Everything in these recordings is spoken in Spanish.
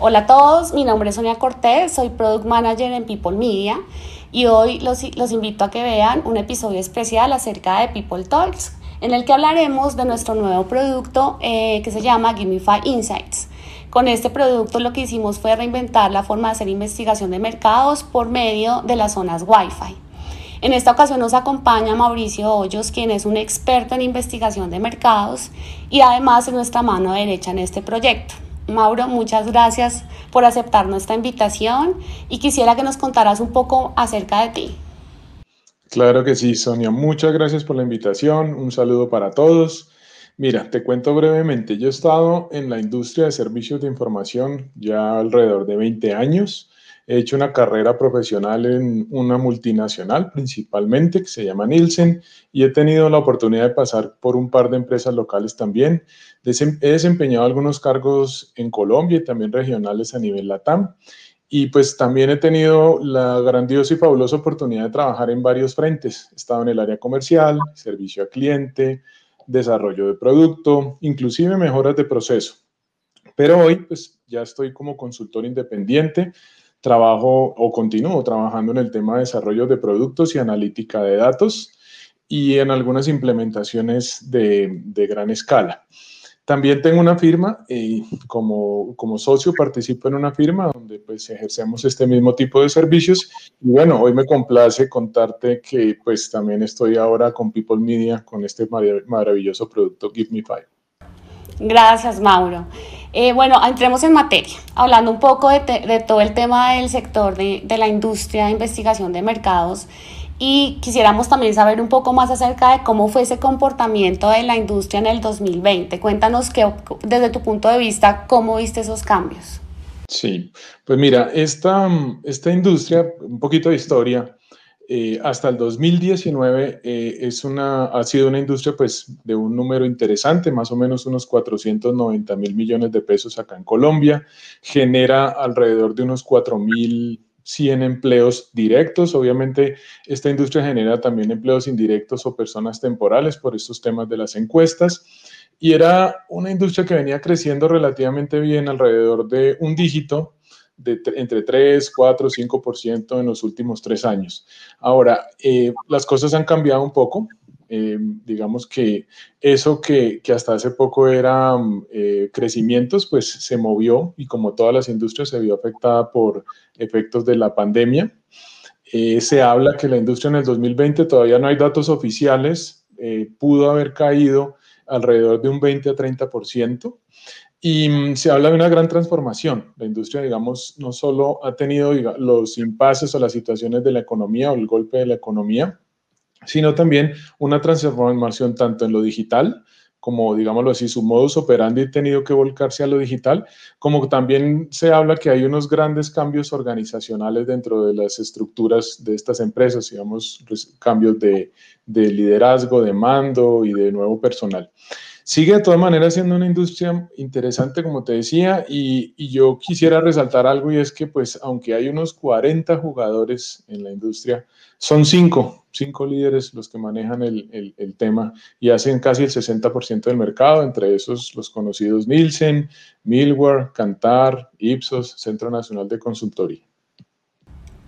Hola a todos, mi nombre es Sonia Cortés, soy Product Manager en People Media y hoy los, invito a que vean un episodio especial acerca de People Talks, en el que hablaremos de nuestro nuevo producto eh, que se llama Gimify Insights. Con este producto lo que hicimos fue reinventar la forma de hacer investigación de mercados por medio de las zonas Wi-Fi. En esta ocasión nos acompaña Mauricio Hoyos, quien es un experto en investigación de mercados y además es nuestra mano derecha en este proyecto. Mauro, muchas gracias por aceptar nuestra invitación y quisiera que nos contaras un poco acerca de ti. Claro que sí, Sonia. Muchas gracias por la invitación. Un saludo para todos. Mira, te cuento brevemente. Yo he estado en la industria de servicios de información ya alrededor de 20 años. He hecho una carrera profesional en una multinacional principalmente que se llama Nielsen y he tenido la oportunidad de pasar por un par de empresas locales también. He desempeñado algunos cargos en Colombia y también regionales a nivel LATAM. Y pues también he tenido la grandiosa y fabulosa oportunidad de trabajar en varios frentes. He estado en el área comercial, servicio a cliente, desarrollo de producto, inclusive mejoras de proceso. Pero hoy pues ya estoy como consultor independiente trabajo o continúo trabajando en el tema de desarrollo de productos y analítica de datos y en algunas implementaciones de, gran escala. También tengo una firma y como, como socio participo en una firma donde pues ejercemos este mismo tipo de servicios y bueno, hoy me complace contarte que pues también estoy ahora con People Media con este maravilloso producto Give Me Five. Gracias, Mauro. Eh, bueno, entremos en materia, hablando un poco de, todo el tema del sector de, la industria de investigación de mercados y quisiéramos también saber un poco más acerca de cómo fue ese comportamiento de la industria en el 2020. Cuéntanos que, desde tu punto de vista, cómo viste esos cambios. Sí, pues mira, esta, esta industria, un poquito de historia, eh, hasta el 2019 eh, es una, ha sido una industria pues, de un número interesante, más o menos unos 490 mil millones de pesos acá en Colombia, genera alrededor de unos 4 mil 100 empleos directos. Obviamente, esta industria genera también empleos indirectos o personas temporales por estos temas de las encuestas. Y era una industria que venía creciendo relativamente bien, alrededor de un dígito de entre 3, 4, 5% en los últimos tres años. Ahora, eh, las cosas han cambiado un poco. Eh, digamos que eso que, que, hasta hace poco era eh, crecimientos, pues se movió y como todas las industrias se vio afectada por efectos de la pandemia. se habla que la industria en el 2020, todavía no hay datos oficiales, pudo haber caído alrededor de un 20 a 30%. Y mm, se habla de una gran transformación. La industria, digamos, no solo ha tenido los impases o las situaciones de la economía o el golpe de la economía, sino también una transformación tanto en lo digital, como digámoslo así, su modus operandi ha tenido que volcarse a lo digital, como también se habla que hay unos grandes cambios organizacionales dentro de las estructuras de estas empresas, digamos, cambios de, de liderazgo, de mando y de nuevo personal. Sigue de todas maneras siendo una industria interesante, como te decía, y, yo quisiera resaltar algo y es que, pues, aunque hay unos 40 jugadores en la industria, son cinco, cinco líderes los que manejan el, tema y hacen casi el 60% del mercado, entre esos los conocidos Nielsen, Milware, Cantar, Ipsos, Centro Nacional de Consultoría.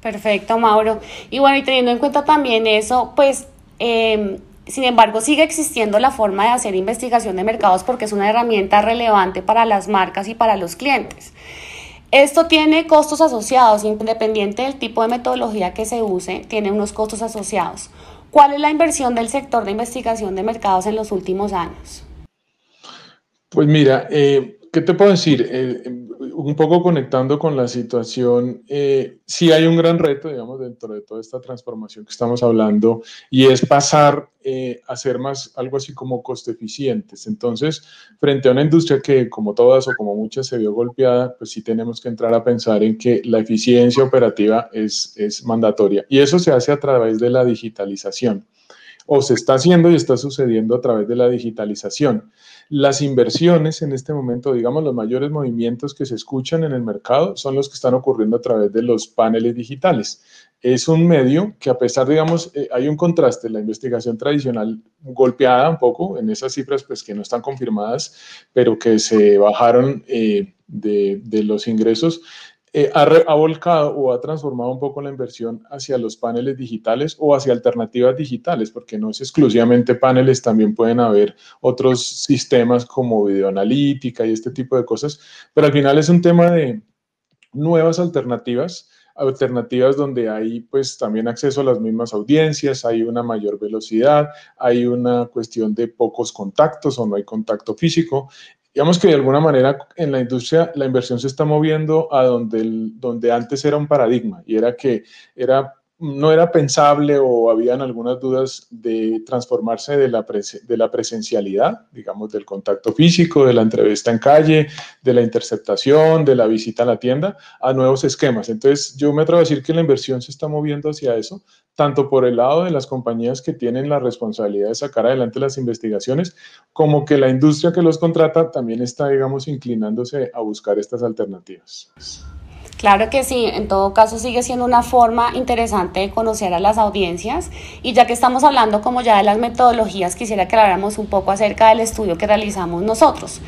Perfecto, Mauro. Y bueno, y teniendo en cuenta también eso, pues... Eh, sin embargo, sigue existiendo la forma de hacer investigación de mercados porque es una herramienta relevante para las marcas y para los clientes. Esto tiene costos asociados, independiente del tipo de metodología que se use, tiene unos costos asociados. ¿Cuál es la inversión del sector de investigación de mercados en los últimos años? Pues mira, eh, ¿qué te puedo decir? Eh, un poco conectando con la situación, eh, sí hay un gran reto, digamos, dentro de toda esta transformación que estamos hablando, y es pasar eh, a ser más algo así como coste eficientes. Entonces, frente a una industria que, como todas o como muchas, se vio golpeada, pues sí tenemos que entrar a pensar en que la eficiencia operativa es, es mandatoria. Y eso se hace a través de la digitalización. O se está haciendo y está sucediendo a través de la digitalización. Las inversiones en este momento, digamos, los mayores movimientos que se escuchan en el mercado son los que están ocurriendo a través de los paneles digitales. Es un medio que a pesar, digamos, eh, hay un contraste, la investigación tradicional golpeada un poco en esas cifras, pues que no están confirmadas, pero que se bajaron eh, de, de los ingresos eh, ha, volcado o ha transformado un poco la inversión hacia los paneles digitales o hacia alternativas digitales, porque no es exclusivamente paneles, también pueden haber otros sistemas como videoanalítica y este tipo de cosas, pero al final es un tema de nuevas alternativas alternativas donde hay pues también acceso a las mismas audiencias, hay una mayor velocidad, hay una cuestión de pocos contactos o no hay contacto físico digamos que de alguna manera en la industria la inversión se está moviendo a donde, donde antes era un paradigma y era que era no era pensable o habían algunas dudas de transformarse de la, presencialidad, digamos, del contacto físico, de la entrevista en calle, de la interceptación, de la visita a la tienda, a nuevos esquemas. Entonces, yo me atrevo a decir que la inversión se está moviendo hacia eso, tanto por el lado de las compañías que tienen la responsabilidad de sacar adelante las investigaciones, como que la industria que los contrata también está, digamos, inclinándose a buscar estas alternativas. Claro que sí, en todo caso sigue siendo una forma interesante de conocer a las audiencias y ya que estamos hablando como ya de las metodologías, quisiera que habláramos un poco acerca del estudio que realizamos nosotros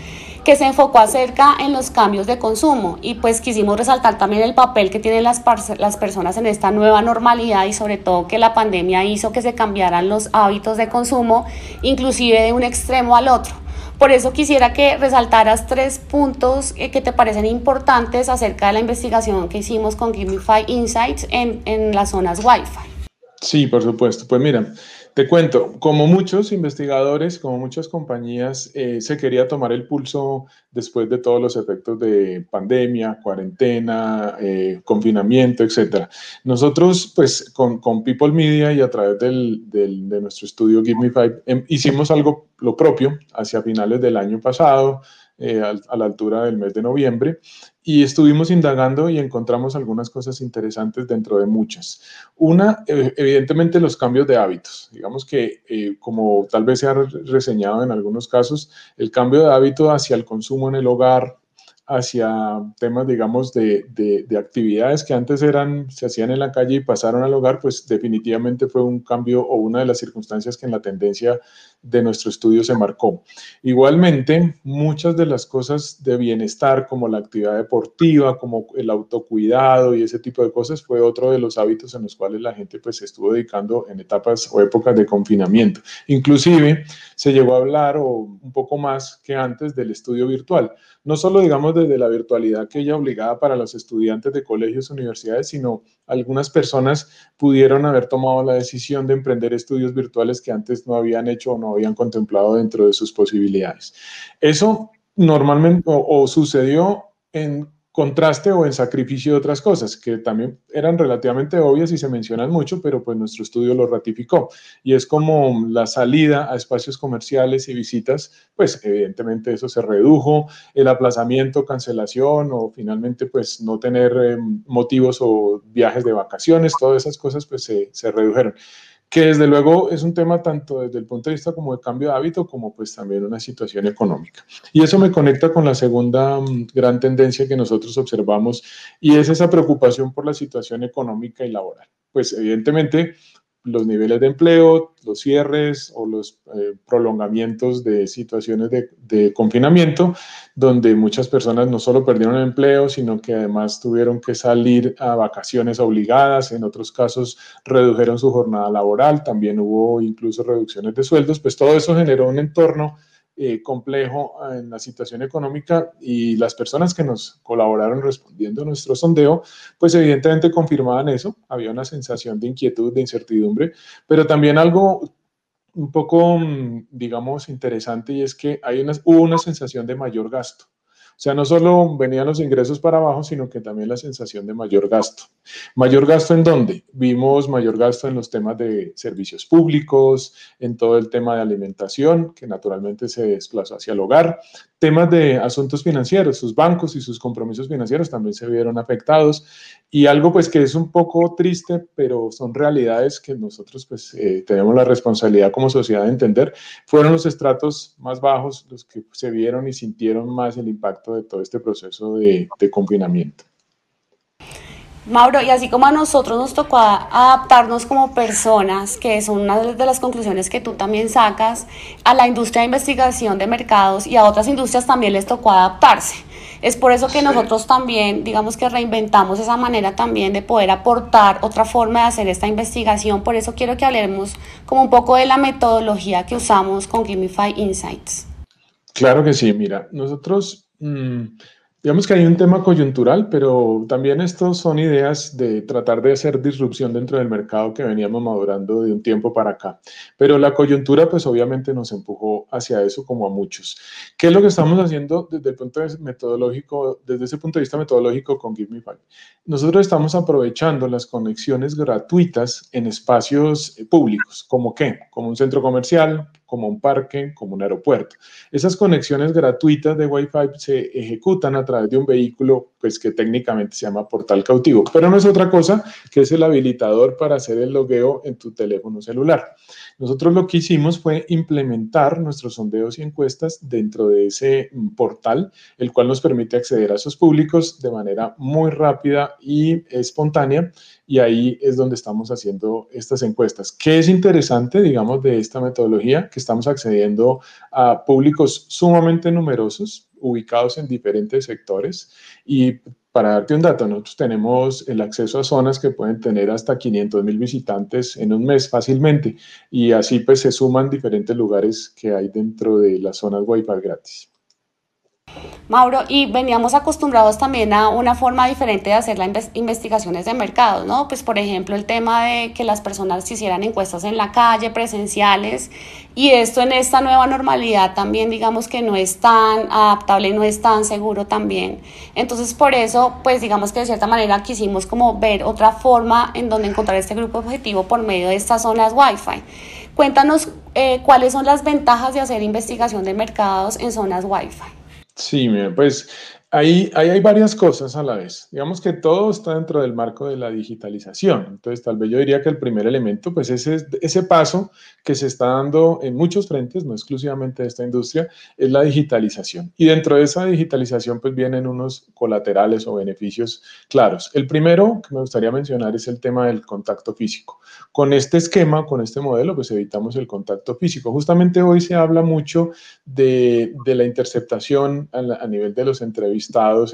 que se enfocó acerca en los cambios de consumo y pues quisimos resaltar también el papel que tienen las, las personas en esta nueva normalidad y sobre todo que la pandemia hizo que se cambiaran los hábitos de consumo, inclusive de un extremo al otro. Por eso quisiera que resaltaras tres puntos eh, que te parecen importantes acerca de la investigación que hicimos con Gimify Insights en, en las zonas Wi-Fi. Sí, por supuesto. Pues mira, te cuento, como muchos investigadores, como muchas compañías, eh, se quería tomar el pulso después de todos los efectos de pandemia, cuarentena, eh, confinamiento, etc. Nosotros, pues, con, People Media y a través de nuestro estudio Give Me Five, em, hicimos algo lo propio hacia finales del año pasado, eh, a, la altura del mes de noviembre y estuvimos indagando y encontramos algunas cosas interesantes dentro de muchas. Una, eh, evidentemente, los cambios de hábitos. Digamos que, eh, como tal vez se ha reseñado en algunos casos, el cambio de hábito hacia el consumo en el hogar, hacia temas, digamos, de, de, actividades que antes eran, se hacían en la calle y pasaron al hogar, pues definitivamente fue un cambio o una de las circunstancias que en la tendencia de nuestro estudio se marcó. Igualmente, muchas de las cosas de bienestar, como la actividad deportiva, como el autocuidado y ese tipo de cosas, fue otro de los hábitos en los cuales la gente pues se estuvo dedicando en etapas o épocas de confinamiento. Inclusive, se llegó a hablar o un poco más que antes del estudio virtual. No solo, digamos, desde la virtualidad que ella obligada para los estudiantes de colegios, universidades, sino algunas personas pudieron haber tomado la decisión de emprender estudios virtuales que antes no habían hecho o no habían contemplado dentro de sus posibilidades. Eso normalmente o, sucedió en contraste o en sacrificio de otras cosas que también eran relativamente obvias y se mencionan mucho, pero pues nuestro estudio lo ratificó. Y es como la salida a espacios comerciales y visitas, pues evidentemente eso se redujo, el aplazamiento, cancelación o finalmente pues no tener eh, motivos o viajes de vacaciones, todas esas cosas pues se, se redujeron que desde luego es un tema tanto desde el punto de vista como de cambio de hábito, como pues también una situación económica. Y eso me conecta con la segunda mm, gran tendencia que nosotros observamos y es esa preocupación por la situación económica y laboral. Pues evidentemente los niveles de empleo, los cierres o los eh, prolongamientos de situaciones de, confinamiento, donde muchas personas no solo perdieron el empleo, sino que además tuvieron que salir a vacaciones obligadas, en otros casos redujeron su jornada laboral, también hubo incluso reducciones de sueldos, pues todo eso generó un entorno eh, complejo en la situación económica y las personas que nos colaboraron respondiendo a nuestro sondeo, pues evidentemente confirmaban eso, había una sensación de inquietud, de incertidumbre, pero también algo un poco, mm, digamos, interesante y es que hay una, hubo una sensación de mayor gasto. O sea, no solo venían los ingresos para abajo, sino que también la sensación de mayor gasto. ¿Mayor gasto en dónde? Vimos mayor gasto en los temas de servicios públicos, en todo el tema de alimentación, que naturalmente se desplazó hacia el hogar, temas de asuntos financieros, sus bancos y sus compromisos financieros también se vieron afectados y algo pues que es un poco triste, pero son realidades que nosotros pues eh, tenemos la responsabilidad como sociedad de entender, fueron los estratos más bajos los que se vieron y sintieron más el impacto de todo este proceso de, de confinamiento. Mauro, y así como a nosotros nos tocó adaptarnos como personas, que es una de las conclusiones que tú también sacas, a la industria de investigación de mercados y a otras industrias también les tocó adaptarse. Es por eso que nosotros también, digamos que reinventamos esa manera también de poder aportar otra forma de hacer esta investigación. Por eso quiero que hablemos como un poco de la metodología que usamos con Gimify Insights. Claro que sí, mira, nosotros... Mm, Digamos que hay un tema coyuntural, pero también estos son ideas de tratar de hacer disrupción dentro del mercado que veníamos madurando de un tiempo para acá. Pero la coyuntura, pues obviamente nos empujó hacia eso como a muchos. ¿Qué es lo que estamos haciendo desde el punto de metodológico, desde ese punto de vista metodológico con Give Me Five? Nosotros estamos aprovechando las conexiones gratuitas en espacios eh, públicos, como qué, como un centro comercial, como un parque, como un aeropuerto. Esas conexiones gratuitas de Wi-Fi se ejecutan a través de un vehículo pues, que técnicamente se llama portal cautivo, pero no es otra cosa que es el habilitador para hacer el logueo en tu teléfono celular. Nosotros lo que hicimos fue implementar nuestros sondeos y encuestas dentro de ese portal, el cual nos permite acceder a esos públicos de manera muy rápida y espontánea y ahí es donde estamos haciendo estas encuestas. ¿Qué es interesante, digamos, de esta metodología? Que estamos accediendo a públicos sumamente numerosos, ubicados en diferentes sectores y para darte un dato, nosotros tenemos el acceso a zonas que pueden tener hasta 500 mil visitantes en un mes fácilmente y así pues se suman diferentes lugares que hay dentro de las zonas Wi-Fi gratis. Mauro, y veníamos acostumbrados también a una forma diferente de hacer las investigaciones de mercado, ¿no? Pues por ejemplo el tema de que las personas hicieran encuestas en la calle, presenciales, y esto en esta nueva normalidad también digamos que no es tan adaptable no es tan seguro también. Entonces por eso, pues digamos que de cierta manera quisimos como ver otra forma en donde encontrar este grupo objetivo por medio de estas zonas Wi-Fi. Cuéntanos eh, cuáles son las ventajas de hacer investigación de mercados en zonas Wi-Fi. Sí, pues Ahí, hay varias cosas a la vez. Digamos que todo está dentro del marco de la digitalización. Entonces, tal vez yo diría que el primer elemento, pues ese, paso que se está dando en muchos frentes, no exclusivamente de esta industria, es la digitalización. Y dentro de esa digitalización, pues vienen unos colaterales o beneficios claros. El primero que me gustaría mencionar es el tema del contacto físico. Con este esquema, con este modelo, pues evitamos el contacto físico. Justamente hoy se habla mucho de, de la interceptación a, a nivel de los entrevistas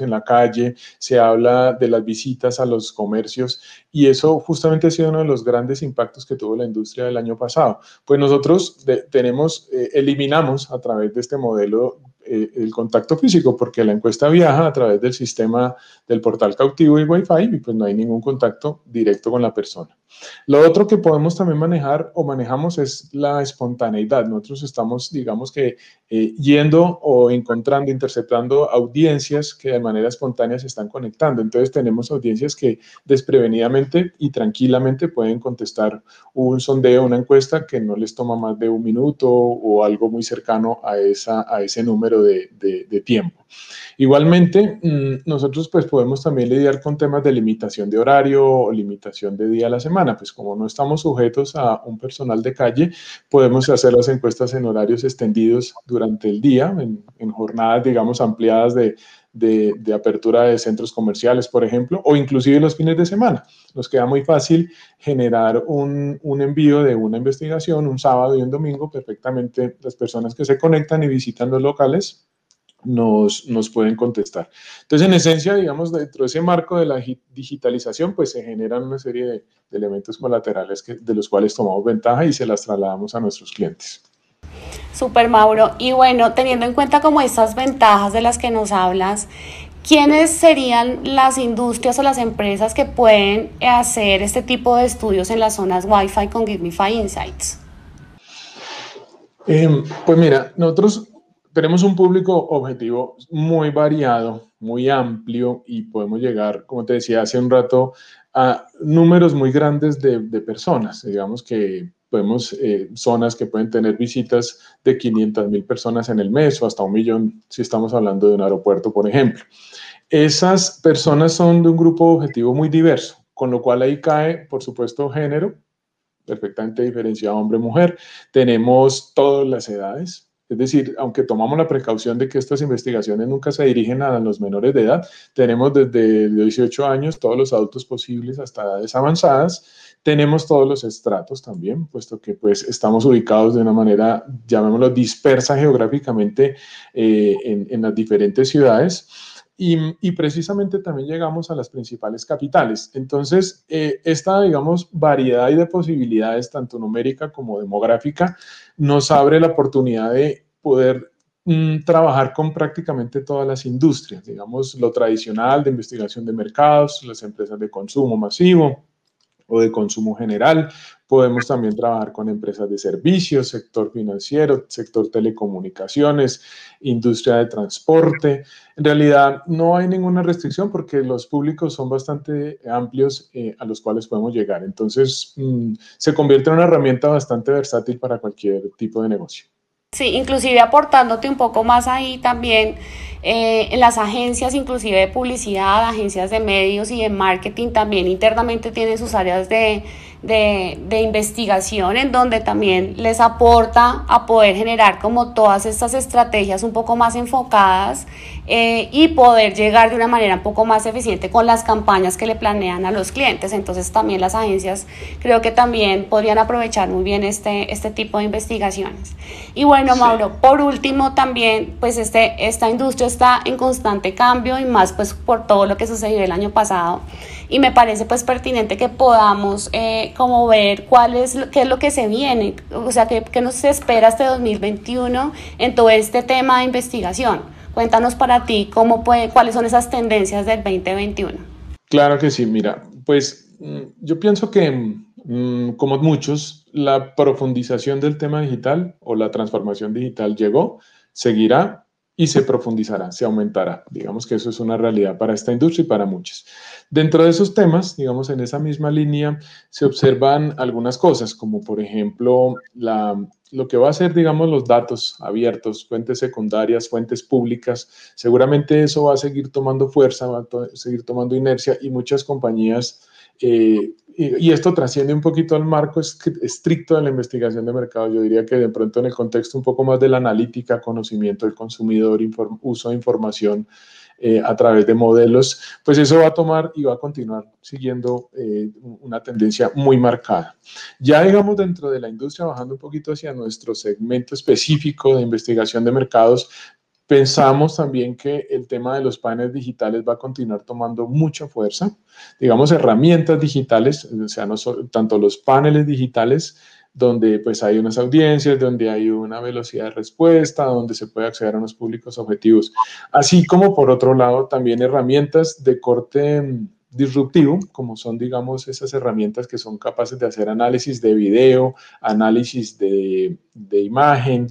en la calle, se habla de las visitas a los comercios y eso justamente ha sido uno de los grandes impactos que tuvo la industria del año pasado. Pues nosotros tenemos, eh, eliminamos a través de este modelo eh, el contacto físico, porque la encuesta viaja a través del sistema del portal cautivo y Wi-Fi y pues no hay ningún contacto directo con la persona. Lo otro que podemos también manejar o manejamos es la espontaneidad. Nosotros estamos, digamos que, eh, yendo o encontrando, interceptando audiencias que de manera espontánea se están conectando. Entonces tenemos audiencias que desprevenidamente y tranquilamente pueden contestar un sondeo, una encuesta que no les toma más de un minuto o algo muy cercano a, esa, a ese número de, tiempo. Igualmente, mm, nosotros pues podemos también lidiar con temas de limitación de horario o limitación de día a la semana, pues como no estamos sujetos a un personal de calle, podemos hacer las encuestas en horarios extendidos durante el día, en, en jornadas, digamos, ampliadas de, de, de, apertura de centros comerciales, por ejemplo, o inclusive los fines de semana. Nos queda muy fácil generar un, un, envío de una investigación un sábado y un domingo. Perfectamente las personas que se conectan y visitan los locales nos, nos pueden contestar. Entonces, en esencia, digamos, dentro de ese marco de la digitalización, pues se generan una serie de, de elementos colaterales que, de los cuales tomamos ventaja y se las trasladamos a nuestros clientes. Super Mauro. Y bueno, teniendo en cuenta como estas ventajas de las que nos hablas, ¿quiénes serían las industrias o las empresas que pueden hacer este tipo de estudios en las zonas Wi-Fi con GiveMeFi Insights? Eh, pues mira, nosotros tenemos un público objetivo muy variado, muy amplio y podemos llegar, como te decía hace un rato, a números muy grandes de, personas. Digamos que podemos, eh, zonas que pueden tener visitas de 500 mil personas en el mes o hasta un millón si estamos hablando de un aeropuerto, por ejemplo. Esas personas son de un grupo objetivo muy diverso, con lo cual ahí cae, por supuesto, género, perfectamente diferenciado hombre-mujer. Tenemos todas las edades, es decir, aunque tomamos la precaución de que estas investigaciones nunca se dirigen a los menores de edad, tenemos desde 18 años todos los adultos posibles hasta edades avanzadas. Tenemos todos los estratos también, puesto que pues estamos ubicados de una manera, llamémoslo, dispersa geográficamente eh, en, las diferentes ciudades. Y, precisamente también llegamos a las principales capitales. Entonces, eh, esta, digamos, variedad de posibilidades, tanto numérica como demográfica, nos abre la oportunidad de poder mm, trabajar con prácticamente todas las industrias, digamos, lo tradicional de investigación de mercados, las empresas de consumo masivo, o de consumo general. Podemos también trabajar con empresas de servicios, sector financiero, sector telecomunicaciones, industria de transporte. En realidad no hay ninguna restricción porque los públicos son bastante amplios eh, a los cuales podemos llegar. Entonces mm, se convierte en una herramienta bastante versátil para cualquier tipo de negocio. Sí, inclusive aportándote un poco más ahí también eh, en las agencias, inclusive de publicidad, agencias de medios y de marketing también internamente tienen sus áreas de, de, investigación en donde también les aporta a poder generar como todas estas estrategias un poco más enfocadas eh, y poder llegar de una manera un poco más eficiente con las campañas que le planean a los clientes. Entonces también las agencias creo que también podrían aprovechar muy bien este, este tipo de investigaciones. Y bueno, Mauro, por último también, pues este, esta industria está en constante cambio y más pues por todo lo que sucedió el año pasado y me parece pues pertinente que podamos eh, como ver cuál es, qué es lo que se viene, o sea, qué, qué nos espera este 2021 en todo este tema de investigación. Cuéntanos para ti cómo puede, cuáles son esas tendencias del 2021. Claro que sí, mira, pues mm, yo pienso que mm, como muchos, la profundización del tema digital o la transformación digital llegó, seguirá y se profundizará, se aumentará. Digamos que eso es una realidad para esta industria y para muchos. Dentro de esos temas, digamos, en esa misma línea, se observan algunas cosas, como por ejemplo la, lo que va a ser, digamos, los datos abiertos, fuentes secundarias, fuentes públicas. Seguramente eso va a seguir tomando fuerza, va a seguir tomando inercia y muchas compañías eh, y, esto trasciende un poquito al marco estricto de la investigación de mercado. Yo diría que de pronto en el contexto un poco más de la analítica, conocimiento del consumidor, uso de información eh, a través de modelos, pues eso va a tomar y va a continuar siguiendo eh, una tendencia muy marcada. Ya digamos dentro de la industria, bajando un poquito hacia nuestro segmento específico de investigación de mercados, Pensamos también que el tema de los paneles digitales va a continuar tomando mucha fuerza. Digamos, herramientas digitales, o sea, tanto los paneles digitales, donde pues hay unas audiencias, donde hay una velocidad de respuesta, donde se puede acceder a unos públicos objetivos. Así como por otro lado, también herramientas de corte mm, disruptivo, como son, digamos, esas herramientas que son capaces de hacer análisis de video, análisis de, de imagen,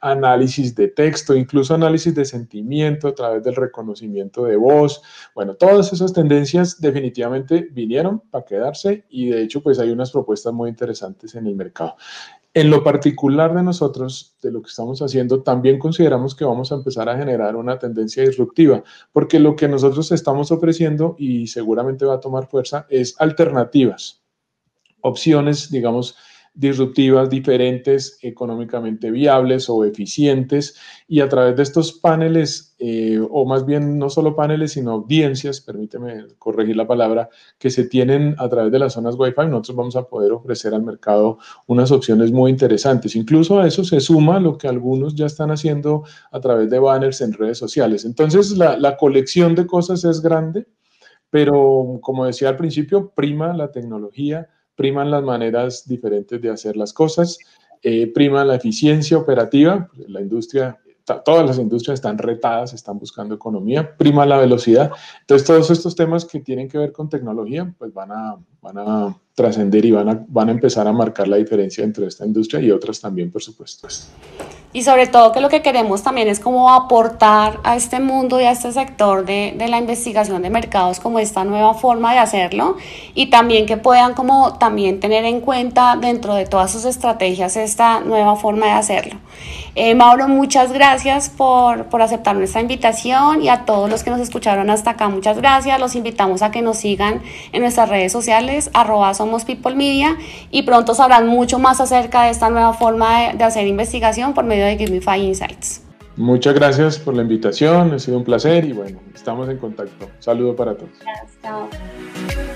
análisis de texto, incluso análisis de sentimiento a través del reconocimiento de voz. Bueno, todas esas tendencias definitivamente vinieron para quedarse y de hecho pues hay unas propuestas muy interesantes en el mercado. En lo particular de nosotros, de lo que estamos haciendo, también consideramos que vamos a empezar a generar una tendencia disruptiva, porque lo que nosotros estamos ofreciendo y seguramente va a tomar fuerza es alternativas, opciones, digamos, disruptivas, diferentes, económicamente viables o eficientes. Y a través de estos paneles, eh, o más bien no solo paneles, sino audiencias, permíteme corregir la palabra, que se tienen a través de las zonas Wi-Fi, nosotros vamos a poder ofrecer al mercado unas opciones muy interesantes. Incluso a eso se suma lo que algunos ya están haciendo a través de banners en redes sociales. Entonces, la, la colección de cosas es grande, pero como decía al principio, prima la tecnología priman las maneras diferentes de hacer las cosas, eh, priman la eficiencia operativa, la industria, todas las industrias están retadas, están buscando economía, prima la velocidad. Entonces, todos estos temas que tienen que ver con tecnología, pues van a, van a trascender y van a, van a empezar a marcar la diferencia entre esta industria y otras también, por supuesto. Y sobre todo que lo que queremos también es como aportar a este mundo y a este sector de, de, la investigación de mercados como esta nueva forma de hacerlo y también que puedan como también tener en cuenta dentro de todas sus estrategias esta nueva forma de hacerlo. Eh, Mauro, muchas gracias por, por aceptar nuestra invitación y a todos los que nos escucharon hasta acá, muchas gracias. Los invitamos a que nos sigan en nuestras redes sociales, arroba somos People Media y pronto sabrán mucho más acerca de esta nueva forma de, de hacer investigación por medio de Givify Insights. Muchas gracias por la invitación, ha sido un placer y bueno, estamos en contacto. saludo para todos. Gracias.